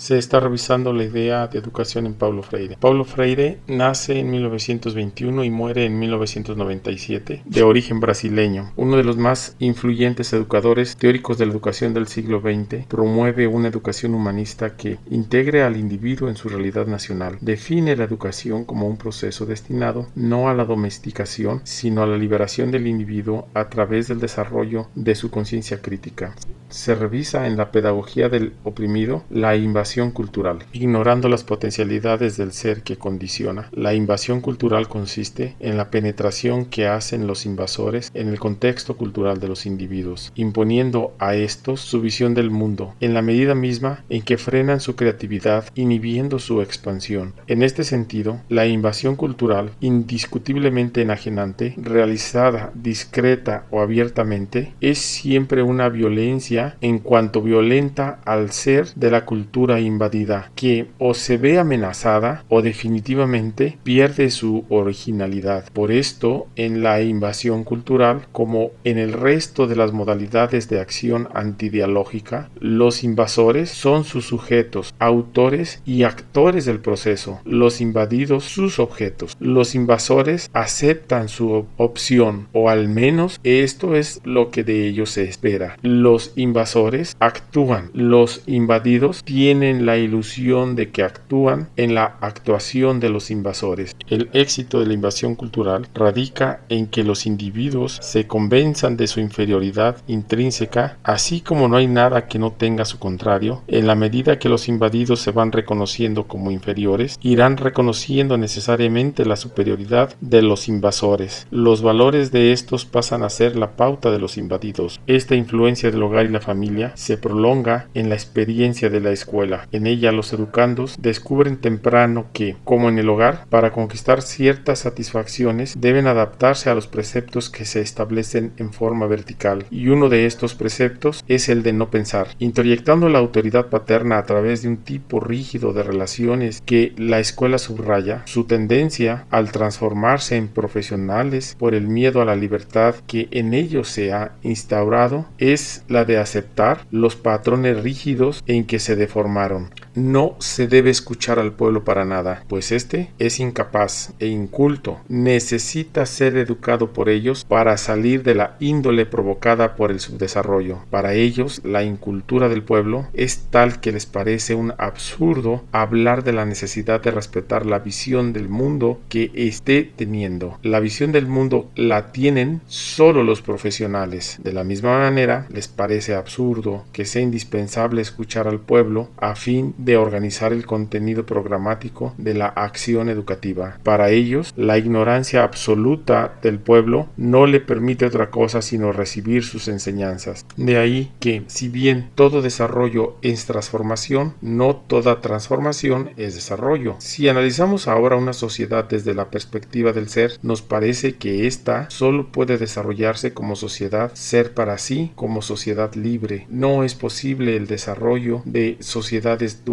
se está revisando la idea de educación en Paulo Freire. Paulo Freire nace en 1921 y muere en 1997, de origen brasileño. Uno de los más influyentes educadores teóricos de la educación del siglo XX, promueve una educación humanista que integre al individuo en su realidad nacional. Define la educación como un proceso destinado no a la domesticación, sino a la liberación del individuo a través del desarrollo de su conciencia crítica se revisa en la pedagogía del oprimido la invasión cultural, ignorando las potencialidades del ser que condiciona. La invasión cultural consiste en la penetración que hacen los invasores en el contexto cultural de los individuos, imponiendo a estos su visión del mundo, en la medida misma en que frenan su creatividad, inhibiendo su expansión. En este sentido, la invasión cultural, indiscutiblemente enajenante, realizada discreta o abiertamente, es siempre una violencia en cuanto violenta al ser de la cultura invadida, que o se ve amenazada o definitivamente pierde su originalidad. Por esto, en la invasión cultural, como en el resto de las modalidades de acción antidialógica, los invasores son sus sujetos, autores y actores del proceso, los invadidos sus objetos. Los invasores aceptan su opción, o al menos esto es lo que de ellos se espera. Los invasores actúan. Los invadidos tienen la ilusión de que actúan en la actuación de los invasores. El éxito de la invasión cultural radica en que los individuos se convenzan de su inferioridad intrínseca, así como no hay nada que no tenga su contrario. En la medida que los invadidos se van reconociendo como inferiores, irán reconociendo necesariamente la superioridad de los invasores. Los valores de estos pasan a ser la pauta de los invadidos. Esta influencia del hogar y la familia se prolonga en la experiencia de la escuela. En ella los educandos descubren temprano que, como en el hogar, para conquistar ciertas satisfacciones deben adaptarse a los preceptos que se establecen en forma vertical. Y uno de estos preceptos es el de no pensar, introyectando la autoridad paterna a través de un tipo rígido de relaciones que la escuela subraya, su tendencia al transformarse en profesionales por el miedo a la libertad que en ellos se ha instaurado es la de aceptar los patrones rígidos en que se deformaron. Claro. No se debe escuchar al pueblo para nada, pues éste es incapaz e inculto. Necesita ser educado por ellos para salir de la índole provocada por el subdesarrollo. Para ellos, la incultura del pueblo es tal que les parece un absurdo hablar de la necesidad de respetar la visión del mundo que esté teniendo. La visión del mundo la tienen solo los profesionales. De la misma manera, les parece absurdo que sea indispensable escuchar al pueblo a fin de organizar el contenido programático de la acción educativa. Para ellos, la ignorancia absoluta del pueblo no le permite otra cosa sino recibir sus enseñanzas. De ahí que, si bien todo desarrollo es transformación, no toda transformación es desarrollo. Si analizamos ahora una sociedad desde la perspectiva del ser, nos parece que ésta solo puede desarrollarse como sociedad, ser para sí como sociedad libre. No es posible el desarrollo de sociedades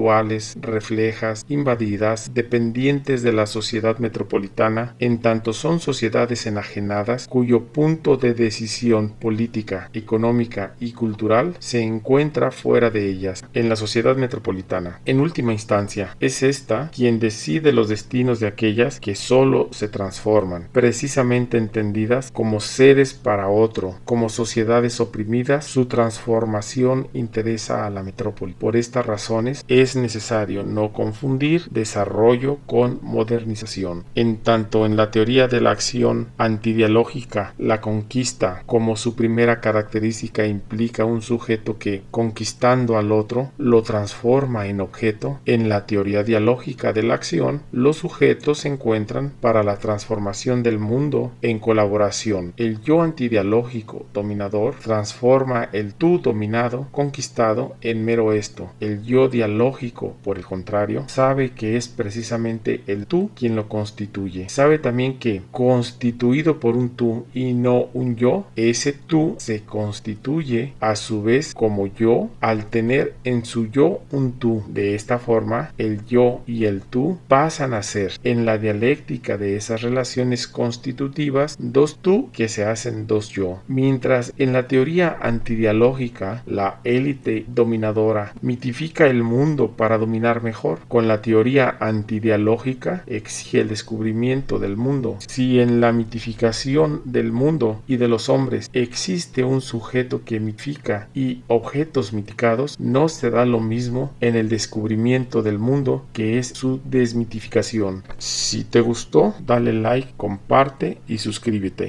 reflejas, invadidas, dependientes de la sociedad metropolitana, en tanto son sociedades enajenadas cuyo punto de decisión política, económica y cultural se encuentra fuera de ellas, en la sociedad metropolitana. En última instancia, es esta quien decide los destinos de aquellas que solo se transforman, precisamente entendidas como seres para otro, como sociedades oprimidas, su transformación interesa a la metrópoli. Por estas razones es necesario no confundir desarrollo con modernización. En tanto en la teoría de la acción antidialógica, la conquista como su primera característica implica un sujeto que, conquistando al otro, lo transforma en objeto, en la teoría dialógica de la acción, los sujetos se encuentran para la transformación del mundo en colaboración. El yo antidialógico dominador transforma el tú dominado, conquistado, en mero esto. El yo dialógico, por el contrario, sabe que es precisamente el tú quien lo constituye. Sabe también que, constituido por un tú y no un yo, ese tú se constituye a su vez como yo al tener en su yo un tú. De esta forma, el yo y el tú pasan a ser, en la dialéctica de esas relaciones constitutivas, dos tú que se hacen dos yo. Mientras en la teoría antidialógica, la élite dominadora mitifica el mundo para dominar mejor. Con la teoría antidialógica exige el descubrimiento del mundo. Si en la mitificación del mundo y de los hombres existe un sujeto que mitifica y objetos miticados, no se da lo mismo en el descubrimiento del mundo que es su desmitificación. Si te gustó, dale like, comparte y suscríbete.